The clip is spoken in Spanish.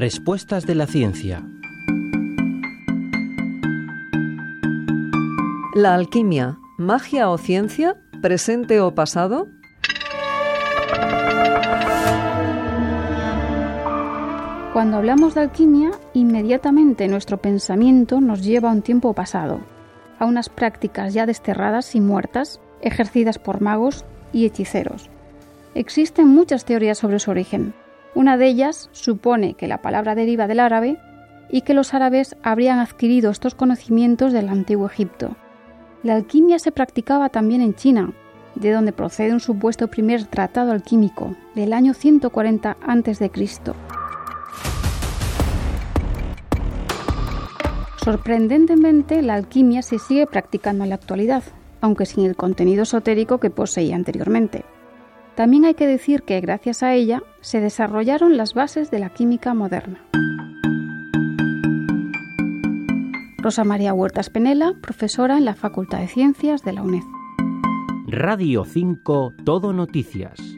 Respuestas de la ciencia. La alquimia, magia o ciencia, presente o pasado. Cuando hablamos de alquimia, inmediatamente nuestro pensamiento nos lleva a un tiempo pasado, a unas prácticas ya desterradas y muertas, ejercidas por magos y hechiceros. Existen muchas teorías sobre su origen. Una de ellas supone que la palabra deriva del árabe y que los árabes habrían adquirido estos conocimientos del antiguo Egipto. La alquimia se practicaba también en China, de donde procede un supuesto primer tratado alquímico del año 140 a.C. Sorprendentemente, la alquimia se sigue practicando en la actualidad, aunque sin el contenido esotérico que poseía anteriormente. También hay que decir que gracias a ella se desarrollaron las bases de la química moderna. Rosa María Huertas Penela, profesora en la Facultad de Ciencias de la UNED. Radio 5 Todo Noticias.